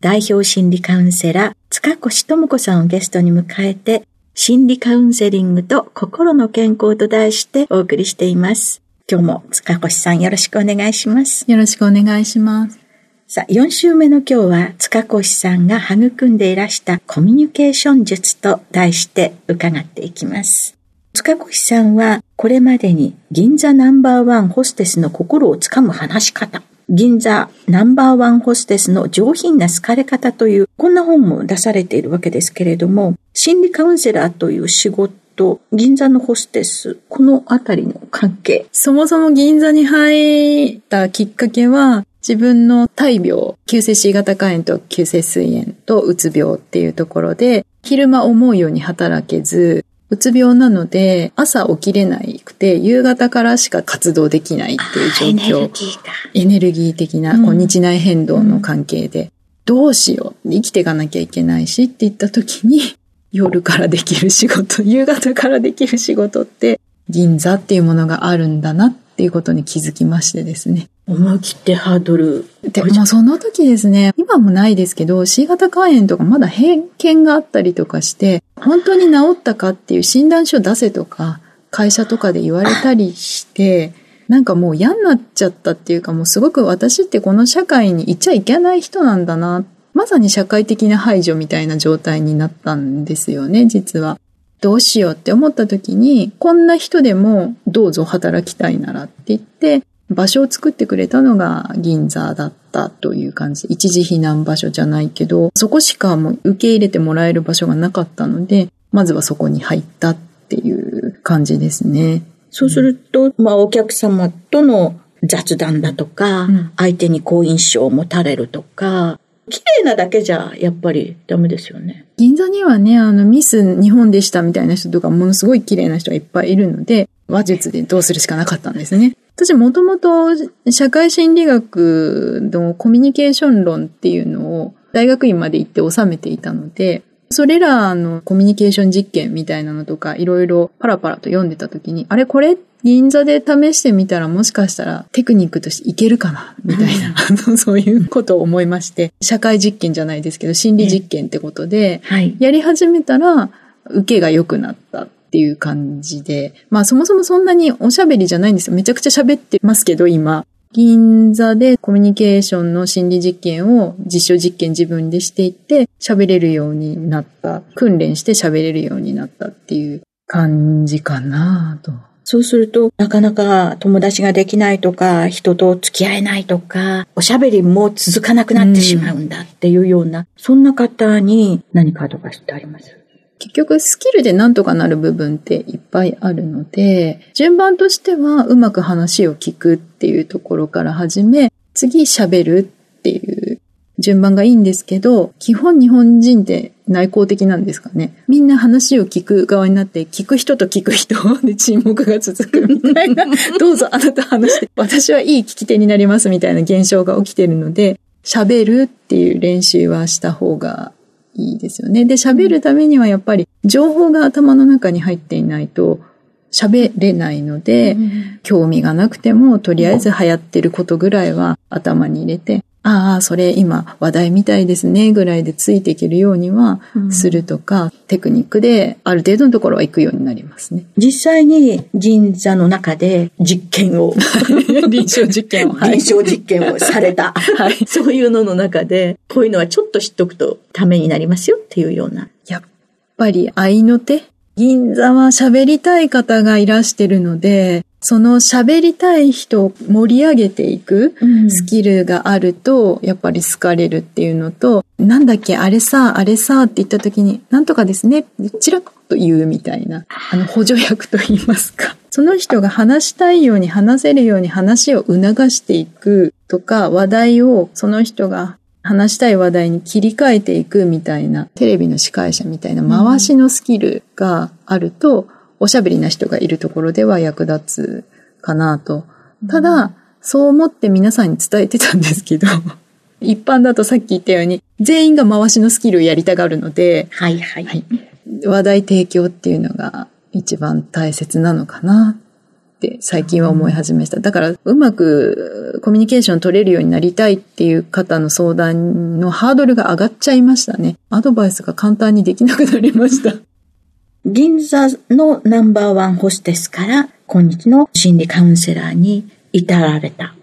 代表心理カウンセラー塚越智子さんをゲストに迎えて心理カウンセリングと心の健康と題してお送りしています。今日も塚越さんよろしくお願いします。よろしくお願いします。さあ、4週目の今日は、塚越さんが育んでいらしたコミュニケーション術と題して伺っていきます。塚越さんは、これまでに銀座ナンバーワンホステスの心をつかむ話し方、銀座ナンバーワンホステスの上品な好かれ方という、こんな本も出されているわけですけれども、心理カウンセラーという仕事、銀座のホステス、このあたりの関係。そもそも銀座に入ったきっかけは、自分の大病、急性 C 型肝炎と急性膵炎とうつ病っていうところで、昼間思うように働けず、うつ病なので、朝起きれないくて、夕方からしか活動できないっていう状況。エネルギー的な、こう日内変動の関係で、うん、どうしよう。生きていかなきゃいけないしって言った時に、夜からできる仕事、夕方からできる仕事って、銀座っていうものがあるんだなっていうことに気づきましてですね。思い切ってハードル。でもその時ですね、今もないですけど、C 型肝炎とかまだ偏見があったりとかして、本当に治ったかっていう診断書出せとか、会社とかで言われたりして、なんかもう嫌になっちゃったっていうかもうすごく私ってこの社会にいちゃいけない人なんだな。まさに社会的な排除みたいな状態になったんですよね、実は。どうしようって思った時に、こんな人でもどうぞ働きたいならって言って、場所を作ってくれたのが銀座だったという感じ。一時避難場所じゃないけど、そこしかもう受け入れてもらえる場所がなかったので、まずはそこに入ったっていう感じですね。そうすると、まあお客様との雑談だとか、うん、相手に好印象を持たれるとか、綺麗なだけじゃやっぱりダメですよね。銀座にはね、あのミス日本でしたみたいな人とかものすごい綺麗な人がいっぱいいるので、話術でどうするしかなかったんですね。私もともと社会心理学のコミュニケーション論っていうのを大学院まで行って収めていたので、それらのコミュニケーション実験みたいなのとかいろいろパラパラと読んでた時に、あれこれ銀座で試してみたらもしかしたらテクニックとしていけるかなみたいな、うん、そういうことを思いまして、社会実験じゃないですけど心理実験ってことで、やり始めたら受けが良くなったっていう感じで、まあそもそもそんなにおしゃべりじゃないんですよ。めちゃくちゃ喋ってますけど、今。銀座でコミュニケーションの心理実験を実証実験自分でしていって喋れるようになった。訓練して喋れるようになったっていう感じかなと。そうすると、なかなか友達ができないとか、人と付き合えないとか、おしゃべりも続かなくなってしまうんだっていうような、うん、そんな方に何かアドバイスってあります？結局スキルでなんとかなる部分っていっぱいあるので、順番としてはうまく話を聞くっていうところから始め、次喋るっていう順番がいいんですけど、基本日本人って内向的なんですかね。みんな話を聞く側になって、聞く人と聞く人 で沈黙が続くみたいな、どうぞあなた話して、私はいい聞き手になりますみたいな現象が起きてるので、喋るっていう練習はした方がいですよね。で、喋るためにはやっぱり情報が頭の中に入っていないと喋れないので、うん、興味がなくてもとりあえず流行ってることぐらいは頭に入れて、ああ、それ今話題みたいですねぐらいでついていけるようにはするとか、うん、テクニックである程度のところは行くようになりますね。実際に銀座の中で実験を 臨床実験を、はい、臨床実験をされた、はい、そういうのの中で、こういうのはちょっと知っとくとためになりますよっていうような。やっぱり愛の手銀座は喋りたい方がいらしてるので、その喋りたい人を盛り上げていくスキルがあると、やっぱり好かれるっていうのと、なんだっけ、あれさ、あれさって言った時に、なんとかですね、チラッと言うみたいな、あの補助役と言いますか。その人が話したいように話せるように話を促していくとか、話題をその人が話したい話題に切り替えていくみたいな、テレビの司会者みたいな回しのスキルがあると、おしゃべりな人がいるところでは役立つかなと。ただ、そう思って皆さんに伝えてたんですけど、一般だとさっき言ったように、全員が回しのスキルをやりたがるので、はいはい。はい、話題提供っていうのが一番大切なのかなって最近は思い始めました。だから、うまくコミュニケーション取れるようになりたいっていう方の相談のハードルが上がっちゃいましたね。アドバイスが簡単にできなくなりました。銀座のナンバーワンホステスから今日の心理カウンセラーに至られた。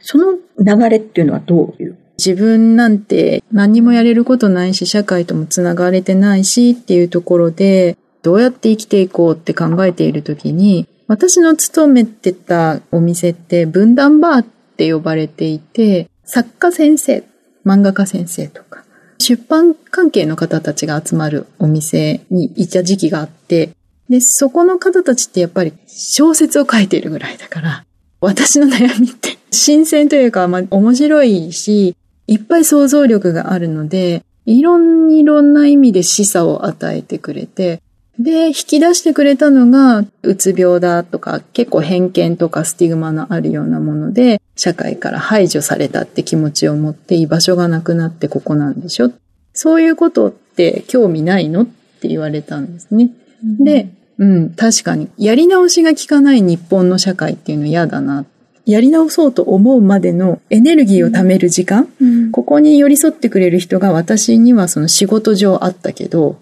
その流れっていうのはどういう？自分なんて何にもやれることないし、社会ともつながれてないしっていうところで、どうやって生きていこうって考えているときに、私の勤めてたお店って分断バーって呼ばれていて、作家先生、漫画家先生とか、出版関係の方たちが集まるお店にいた時期があって、で、そこの方たちってやっぱり小説を書いているぐらいだから、私の悩みって新鮮というか、まあ、面白いし、いっぱい想像力があるので、いろんいろんな意味で示唆を与えてくれて、で、引き出してくれたのが、うつ病だとか、結構偏見とかスティグマのあるようなもので、社会から排除されたって気持ちを持って居場所がなくなってここなんでしょそういうことって興味ないのって言われたんですね。うん、で、うん、確かに。やり直しが効かない日本の社会っていうの嫌だな。やり直そうと思うまでのエネルギーを貯める時間、うん、ここに寄り添ってくれる人が私にはその仕事上あったけど、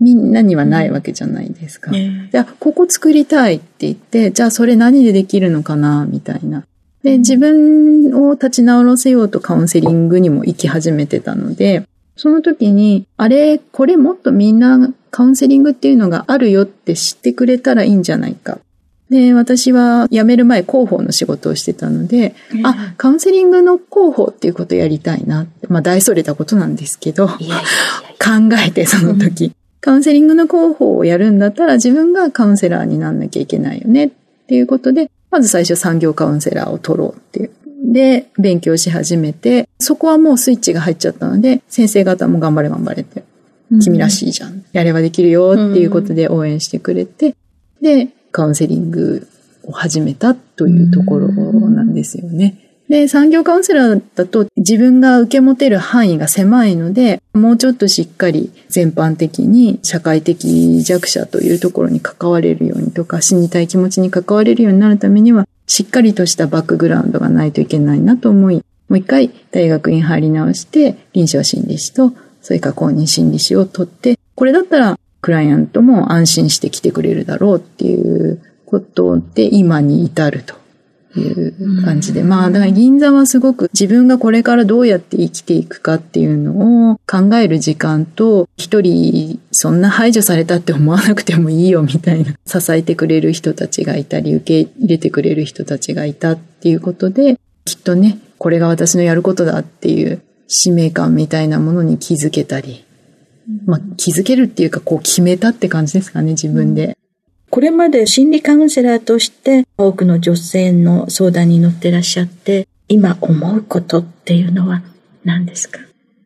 みんなにはないわけじゃないですか。うん、じゃあ、ここ作りたいって言って、じゃあそれ何でできるのかな、みたいな。で、自分を立ち直らせようとカウンセリングにも行き始めてたので、その時に、あれ、これもっとみんなカウンセリングっていうのがあるよって知ってくれたらいいんじゃないか。で、私は辞める前広報の仕事をしてたので、うん、あ、カウンセリングの広報っていうことやりたいな。まあ大それたことなんですけど、いやいやいや考えてその時、カウンセリングの広報をやるんだったら自分がカウンセラーになんなきゃいけないよねっていうことで、まず最初産業カウンセラーを取ろうっていう。で、勉強し始めて、そこはもうスイッチが入っちゃったので、先生方も頑張れ頑張れって。君らしいじゃん。やればできるよっていうことで応援してくれて、で、カウンセリングを始めたというところなんですよね。で、産業カウンセラーだと自分が受け持てる範囲が狭いので、もうちょっとしっかり全般的に社会的弱者というところに関われるようにとか、死にたい気持ちに関われるようになるためには、しっかりとしたバックグラウンドがないといけないなと思い、もう一回大学院入り直して、臨床心理士と、それから公認心理士を取って、これだったらクライアントも安心して来てくれるだろうっていうことで今に至ると。いう感じで。まあ、だから銀座はすごく自分がこれからどうやって生きていくかっていうのを考える時間と、一人そんな排除されたって思わなくてもいいよみたいな、支えてくれる人たちがいたり、受け入れてくれる人たちがいたっていうことで、きっとね、これが私のやることだっていう使命感みたいなものに気づけたり、まあ気づけるっていうかこう決めたって感じですかね、自分で。これまで心理カウンセラーとして多くの女性の相談に乗ってらっしゃって、今思うことっていうのは何ですか？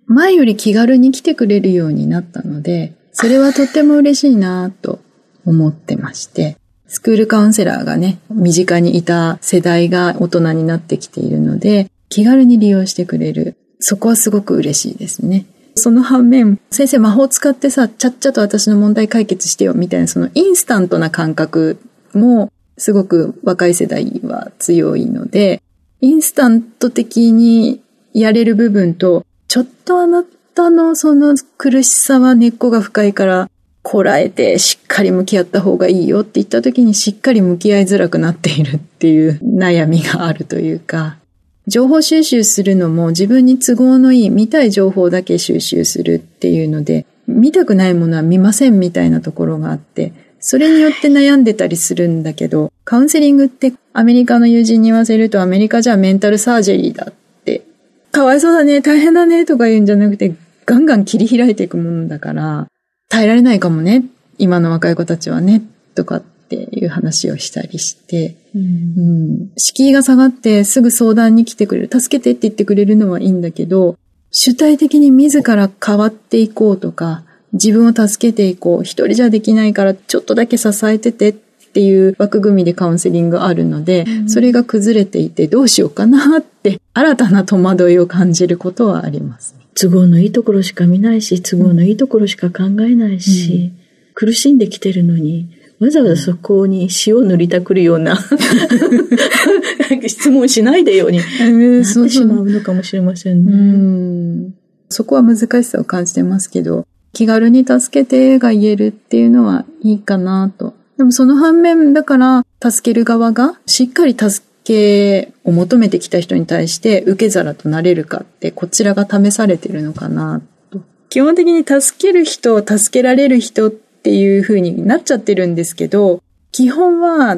前より気軽に来てくれるようになったので、それはとっても嬉しいなと思ってまして、スクールカウンセラーがね、身近にいた世代が大人になってきているので、気軽に利用してくれる。そこはすごく嬉しいですね。その反面、先生魔法使ってさ、ちゃっちゃと私の問題解決してよみたいな、そのインスタントな感覚もすごく若い世代は強いので、インスタント的にやれる部分と、ちょっとあなたのその苦しさは根っこが深いから、こらえてしっかり向き合った方がいいよって言った時にしっかり向き合いづらくなっているっていう悩みがあるというか、情報収集するのも自分に都合のいい見たい情報だけ収集するっていうので、見たくないものは見ませんみたいなところがあって、それによって悩んでたりするんだけど、カウンセリングってアメリカの友人に言わせるとアメリカじゃメンタルサージェリーだって、かわいそうだね、大変だねとか言うんじゃなくて、ガンガン切り開いていくものだから、耐えられないかもね、今の若い子たちはね、とかっていう話をしたりして、うん、敷居が下がってすぐ相談に来てくれる、助けてって言ってくれるのはいいんだけど、主体的に自ら変わっていこうとか、自分を助けていこう、一人じゃできないからちょっとだけ支えててっていう枠組みでカウンセリングあるので、うん、それが崩れていてどうしようかなって新たな戸惑いを感じることはあります。都合のいいところしか見ないし、都合のいいところしか考えないし、うん、苦しんできてるのに、わざわざそこに塩を塗りたくるような質問しないでようになってしまうのかもしれませんね。うん、そこは難しさを感じてますけど、気軽に助けてが言えるっていうのはいいかなと。でもその反面だから助ける側がしっかり助けを求めてきた人に対して受け皿となれるかってこちらが試されてるのかなと。基本的に助ける人、助けられる人っていう風になっちゃってるんですけど、基本は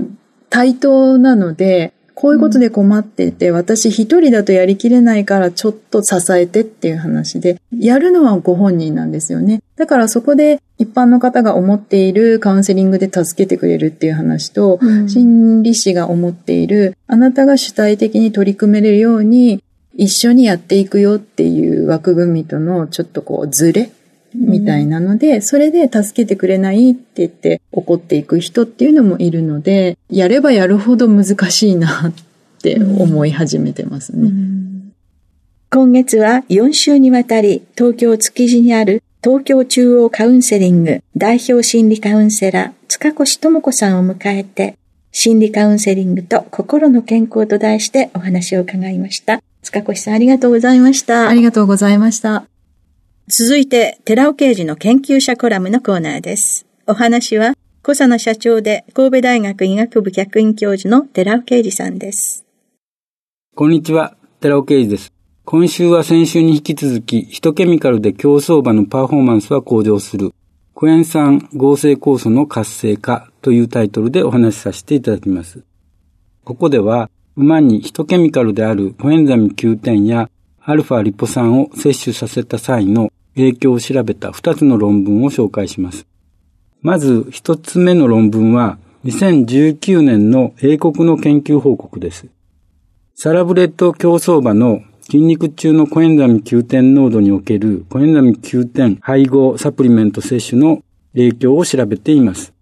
対等なので、こういうことで困っていて、私一人だとやりきれないからちょっと支えてっていう話で、やるのはご本人なんですよね。だからそこで一般の方が思っているカウンセリングで助けてくれるっていう話と、うん、心理師が思っている、あなたが主体的に取り組めるように一緒にやっていくよっていう枠組みとのちょっとこうズレみたいなので、それで助けてくれないって言って怒っていく人っていうのもいるので、やればやるほど難しいなって思い始めてますね。今月は4週にわたり東京築地にある東京中央カウンセリング代表心理カウンセラー塚越智子さんを迎えて心理カウンセリングと心の健康と題してお話を伺いました。塚越さんありがとうございました。ありがとうございました。続いて、寺尾刑事の研究者コラムのコーナーです。お話は、小佐野社長で神戸大学医学部客員教授の寺尾啓二さんです。こんにちは、寺尾啓二です。今週は先週に引き続き、ヒトケミカルで競走馬のパフォーマンスは向上する、クエン酸合成酵素の活性化というタイトルでお話しさせていただきます。ここでは、馬にヒトケミカルであるコエンザミ Q10 やアルファリポ酸を摂取させた際の影響を調べた2つの論文を紹介します。まず1つ目の論文は2019年の英国の研究報告です。サラブレッド競走馬の筋肉中のコエンザミ Q10 濃度におけるコエンザミ Q10 配合サプリメント摂取の影響を調べています。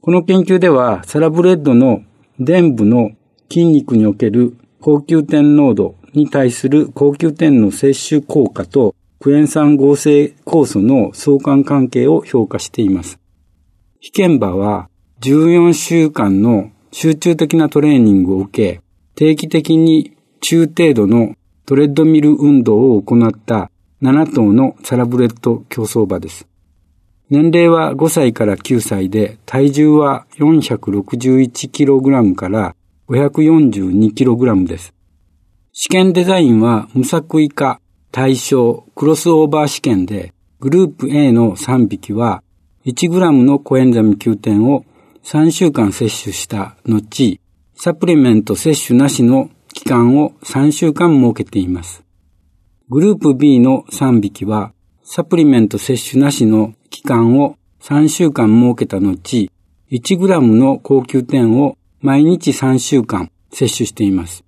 この研究ではサラブレッドの伝部の筋肉における高級点濃度に対する高級点の摂取効果とクエン酸合成酵素の相関関係を評価しています。被験馬は14週間の集中的なトレーニングを受け、定期的に中程度のトレッドミル運動を行った7頭のサラブレッド競走馬です。年齢は5歳から9歳で、体重は 461kg から 542kg です。試験デザインは無作為化対象クロスオーバー試験で、グループ A の3匹は 1g のコエンザミ Q 点を3週間摂取した後、サプリメント摂取なしの期間を3週間設けています。グループ B の3匹は、サプリメント摂取なしの期間を3週間設けた後、1g の高級点を毎日3週間摂取しています。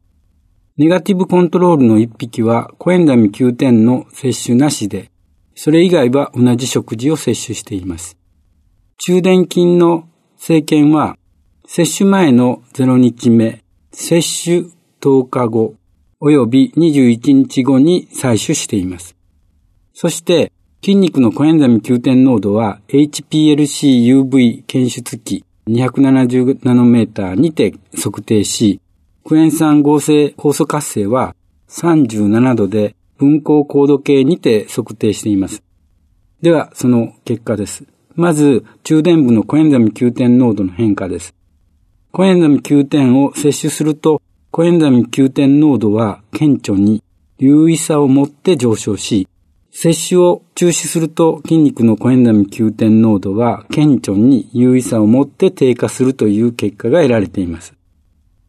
ネガティブコントロールの1匹はコエンザミ9点の摂取なしで、それ以外は同じ食事を摂取しています。中電菌の政権は、接種前の0日目、接種10日後、及び21日後に採取しています。そして、筋肉のコエンザミ Q 点濃度は HPLC-UV 検出器270ナノメーターにて測定し、クエン酸合成酵素活性は37度で分光高度計にて測定しています。では、その結果です。まず、中電部のコエンザミ Q 点濃度の変化です。コエンザミ Q 点を摂取すると、コエンザミ Q 点濃度は顕著に優位さを持って上昇し、摂取を中止すると筋肉のコエンザミ Q 点濃度は顕著に優位さを持って低下するという結果が得られています。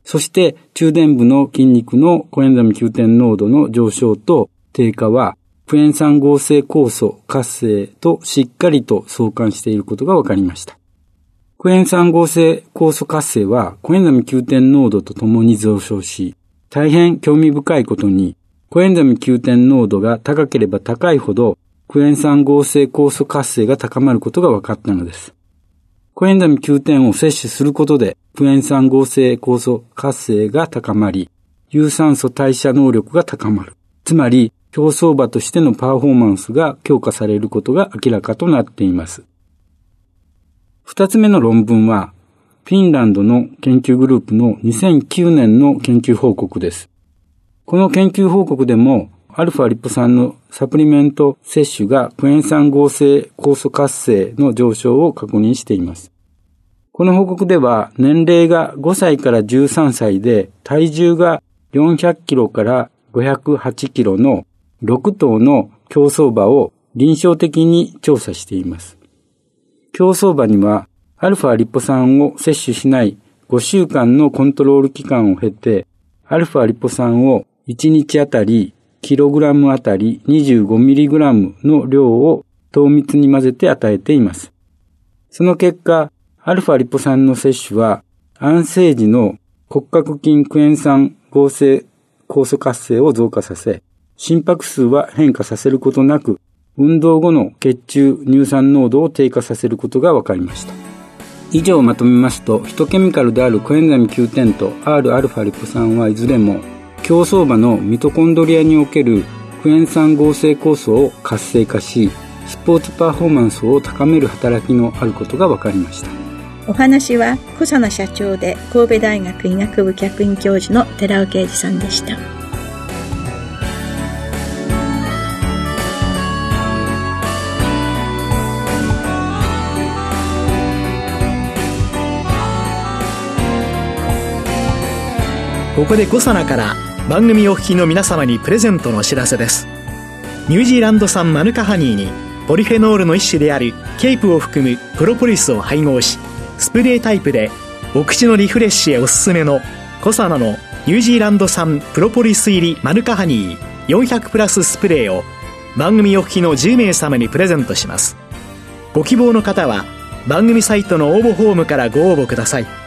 そして中電部の筋肉のコエンザミ Q 点濃度の上昇と低下はクエン酸合成酵素活性としっかりと相関していることが分かりました。クエン酸合成酵素活性はコエンザミ Q 点濃度とともに上昇し、大変興味深いことにコエンザミ Q 点濃度が高ければ高いほど、クエン酸合成酵素活性が高まることが分かったのです。コエンザミ Q 点を摂取することで、クエン酸合成酵素活性が高まり、有酸素代謝能力が高まる。つまり、競走馬としてのパフォーマンスが強化されることが明らかとなっています。二つ目の論文は、フィンランドの研究グループの2009年の研究報告です。この研究報告でも、アルファリポ酸のサプリメント摂取がクエン酸合成酵素活性の上昇を確認しています。この報告では年齢が5歳から13歳で体重が400キロから508キロの6頭の競走馬を臨床的に調査しています。競走馬にはアルファリポ酸を摂取しない5週間のコントロール期間を経て、アルファリポ酸を1日あたりキログラムあたり 25mg の量を糖密に混ぜて与えています。その結果、アルファリポ酸の摂取は安静時の骨格筋クエン酸合成酵素活性を増加させ、心拍数は変化させることなく、運動後の血中乳酸濃度を低下させることが分かりました。以上をまとめますと、ヒトケミカルであるコエンザミ Q10 と Rα リポ酸はいずれも競走馬のミトコンドリアにおけるクエン酸合成酵素を活性化しスポーツパフォーマンスを高める働きのあることが分かりました。お話は小佐奈社長で神戸大学医学部客員教授の寺尾啓二さんでした。ここで小佐奈から番組お聞きの皆様にプレゼントのお知らせです。ニュージーランド産マヌカハニーにポリフェノールの一種であるケープを含むプロポリスを配合しスプレータイプでお口のリフレッシュへおすすめのコサナのニュージーランド産プロポリス入りマヌカハニー400プラススプレーを番組お聞きの10名様にプレゼントします。ご希望の方は番組サイトの応募フォームからご応募ください。